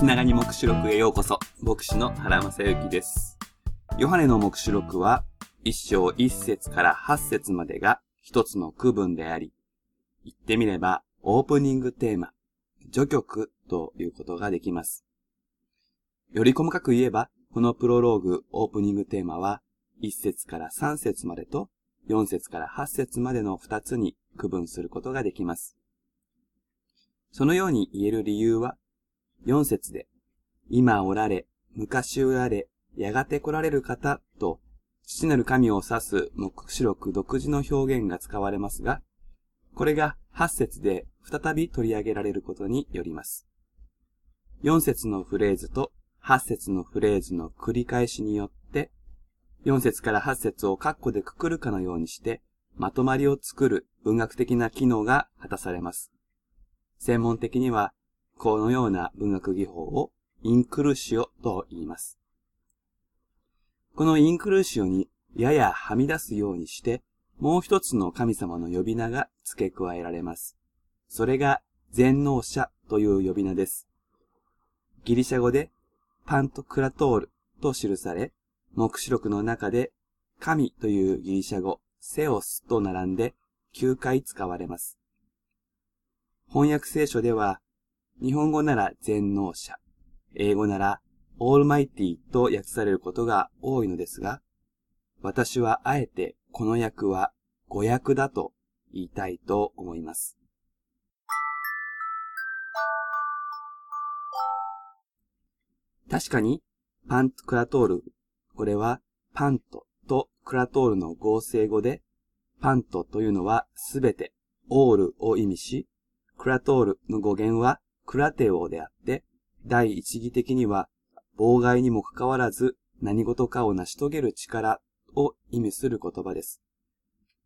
気長に目視録へようこそ。牧師の原正幸です。ヨハネの目視録は、一章一節から八節までが一つの区分であり、言ってみればオープニングテーマ、序曲ということができます。より細かく言えば、このプロローグオープニングテーマは、一節から三節までと、四節から八節までの二つに区分することができます。そのように言える理由は、4節で、今おられ、昔おられ、やがて来られる方と、父なる神を指す目視録独自の表現が使われますが、これが8節で再び取り上げられることによります。4節のフレーズと8節のフレーズの繰り返しによって、4節から8節を括弧でくくるかのようにして、まとまりを作る文学的な機能が果たされます。専門的には、このような文学技法をインクルーシオと言います。このインクルーシオにややはみ出すようにして、もう一つの神様の呼び名が付け加えられます。それが全能者という呼び名です。ギリシャ語でパントクラトールと記され、目視録の中で神というギリシャ語セオスと並んで9回使われます。翻訳聖書では、日本語なら全能者、英語ならオールマイティと訳されることが多いのですが、私はあえてこの訳は語訳だと言いたいと思います。確かに、パントクラトール、これはパントとクラトールの合成語で、パントというのはすべてオールを意味し、クラトールの語源はクラテオであって、第一義的には妨害にもかかわらず何事かを成し遂げる力を意味する言葉です。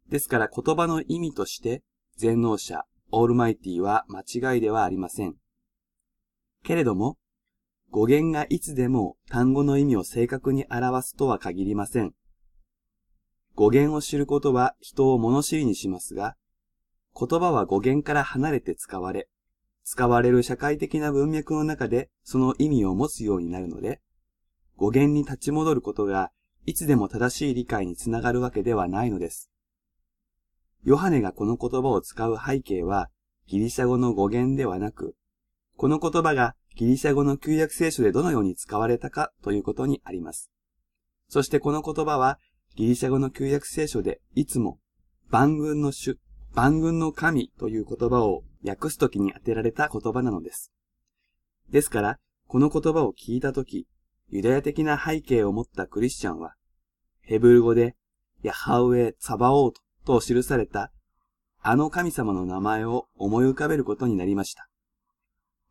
ですから言葉の意味として全能者、オールマイティは間違いではありません。けれども、語源がいつでも単語の意味を正確に表すとは限りません。語源を知ることは人を物知りにしますが、言葉は語源から離れて使われ、使われる社会的な文脈の中でその意味を持つようになるので、語源に立ち戻ることがいつでも正しい理解につながるわけではないのです。ヨハネがこの言葉を使う背景はギリシャ語の語源ではなく、この言葉がギリシャ語の旧約聖書でどのように使われたかということにあります。そしてこの言葉はギリシャ語の旧約聖書でいつも万軍の主、万軍の神という言葉を訳すときに当てられた言葉なのです。ですから、この言葉を聞いたとき、ユダヤ的な背景を持ったクリスチャンは、ヘブル語で、ヤハウエ・ツァバオートと記された、あの神様の名前を思い浮かべることになりました。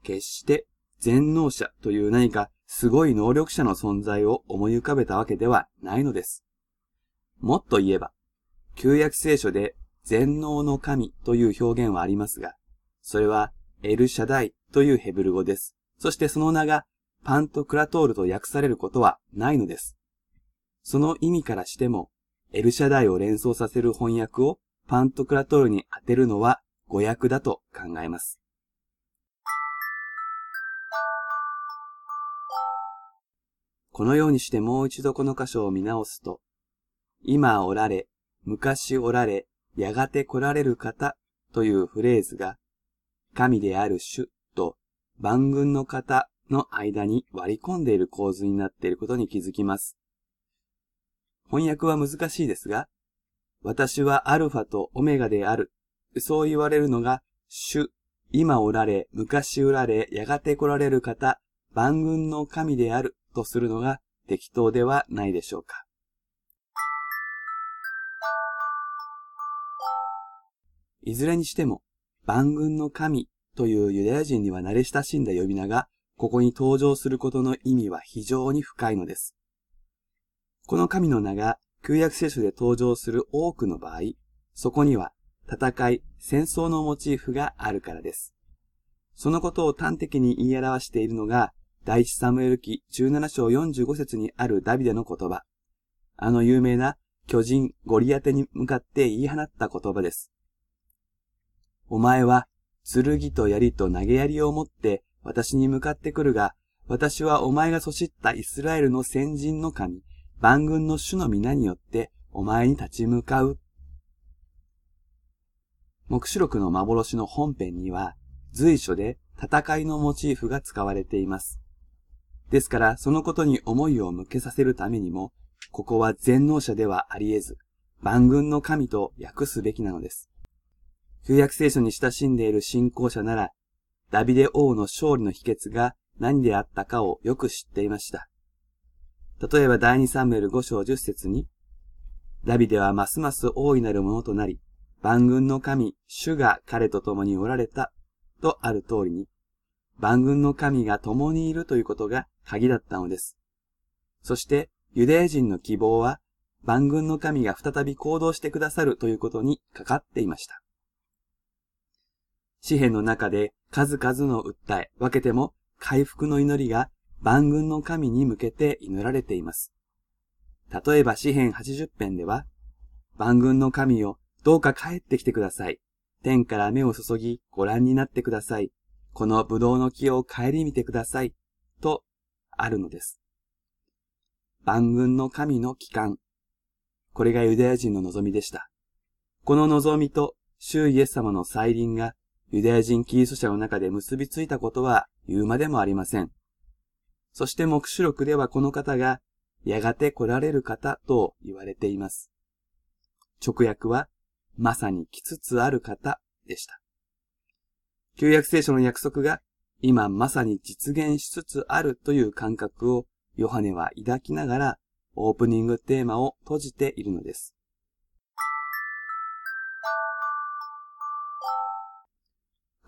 決して、全能者という何かすごい能力者の存在を思い浮かべたわけではないのです。もっと言えば、旧約聖書で全能の神という表現はありますが、それはエルシャダイというヘブル語です。そしてその名がパントクラトールと訳されることはないのです。その意味からしても、エルシャダイを連想させる翻訳をパントクラトールに当てるのは語訳だと考えます。このようにしてもう一度この箇所を見直すと、今おられ、昔おられ、やがて来られる方というフレーズが、神である主と万軍の方の間に割り込んでいる構図になっていることに気づきます。翻訳は難しいですが、私はアルファとオメガである。そう言われるのが、主、今おられ、昔おられ、やがて来られる方、万軍の神であるとするのが適当ではないでしょうか。いずれにしても、万軍の神というユダヤ人には慣れ親しんだ呼び名が、ここに登場することの意味は非常に深いのです。この神の名が旧約聖書で登場する多くの場合、そこには戦い、戦争のモチーフがあるからです。そのことを端的に言い表しているのが、第一サムエル記17章45節にあるダビデの言葉。あの有名な巨人ゴリアテに向かって言い放った言葉です。お前は剣と槍と投げ槍を持って私に向かってくるが、私はお前がそしったイスラエルの先人の神、万軍の主の皆によってお前に立ち向かう。目視録の幻の本編には随所で戦いのモチーフが使われています。ですからそのことに思いを向けさせるためにも、ここは全能者ではあり得ず、万軍の神と訳すべきなのです。旧約聖書に親しんでいる信仰者なら、ダビデ王の勝利の秘訣が何であったかをよく知っていました。例えば第2サムエル5章10節に、ダビデはますます大いなるものとなり、万軍の神、主が彼と共におられた、とある通りに、万軍の神が共にいるということが鍵だったのです。そして、ユダヤ人の希望は、万軍の神が再び行動してくださるということにかかっていました。詩篇の中で数々の訴え、分けても回復の祈りが万軍の神に向けて祈られています。例えば詩篇80編では、万軍の神よ、どうか帰ってきてください。天から目を注ぎご覧になってください。この葡萄の木を帰り見てください。と、あるのです。万軍の神の帰還。これがユダヤ人の望みでした。この望みと、主イエス様の再臨がユダヤ人キリスト者の中で結びついたことは言うまでもありません。そして目視録ではこの方が、やがて来られる方と言われています。直訳は、まさに来つつある方でした。旧約聖書の約束が今まさに実現しつつあるという感覚をヨハネは抱きながらオープニングテーマを閉じているのです。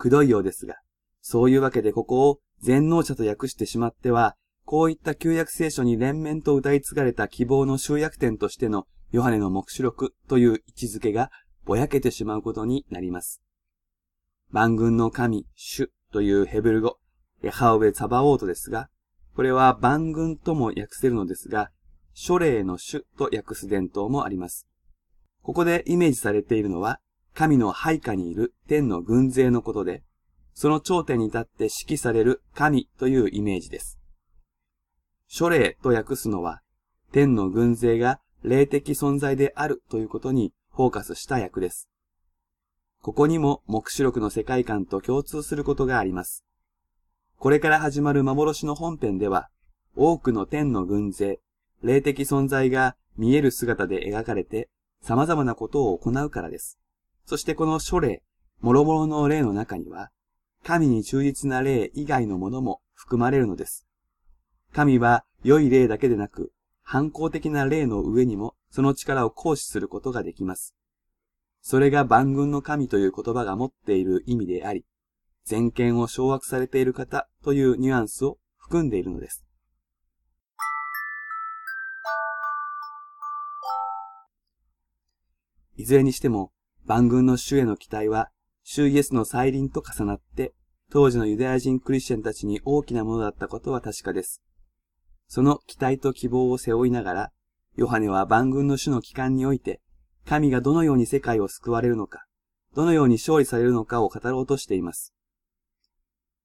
くどいようですが、そういうわけでここを全能者と訳してしまっては、こういった旧約聖書に連綿と歌い継がれた希望の集約点としてのヨハネの目視録という位置づけがぼやけてしまうことになります。万軍の神、主というヘブル語、ヤハウェサバオートですが、これは万軍とも訳せるのですが、書霊の主と訳す伝統もあります。ここでイメージされているのは、神の配下にいる天の軍勢のことで、その頂点に立って指揮される神というイメージです。書霊と訳すのは、天の軍勢が霊的存在であるということにフォーカスした訳です。ここにも目視録の世界観と共通することがあります。これから始まる幻の本編では、多くの天の軍勢、霊的存在が見える姿で描かれて、様々なことを行うからです。そしてこの書霊、諸々の霊の中には、神に忠実な霊以外のものも含まれるのです。神は良い霊だけでなく、反抗的な霊の上にもその力を行使することができます。それが万軍の神という言葉が持っている意味であり、全権を掌握されている方というニュアンスを含んでいるのです。いずれにしても、万軍の主への期待は、主イエスの再臨と重なって、当時のユダヤ人クリスチャンたちに大きなものだったことは確かです。その期待と希望を背負いながら、ヨハネは万軍の主の期間において、神がどのように世界を救われるのか、どのように勝利されるのかを語ろうとしています。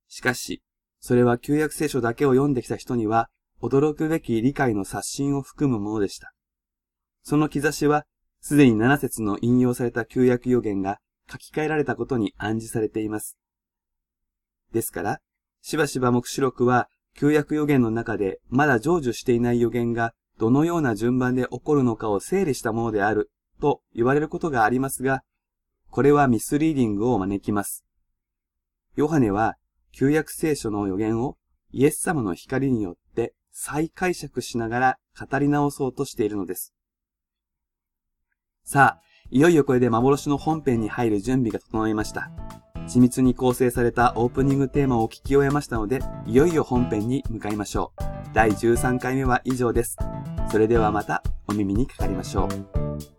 しかし、それは旧約聖書だけを読んできた人には、驚くべき理解の刷新を含むものでした。その兆しはすでに7節の引用された旧約予言が書き換えられたことに暗示されています。ですから、しばしば目視録は旧約予言の中でまだ成就していない予言がどのような順番で起こるのかを整理したものであると言われることがありますが、これはミスリーディングを招きます。ヨハネは旧約聖書の予言をイエス様の光によって再解釈しながら語り直そうとしているのです。さあ、いよいよこれで幻の本編に入る準備が整いました。緻密に構成されたオープニングテーマを聞き終えましたので、いよいよ本編に向かいましょう。第13回目は以上です。それではまたお耳にかかりましょう。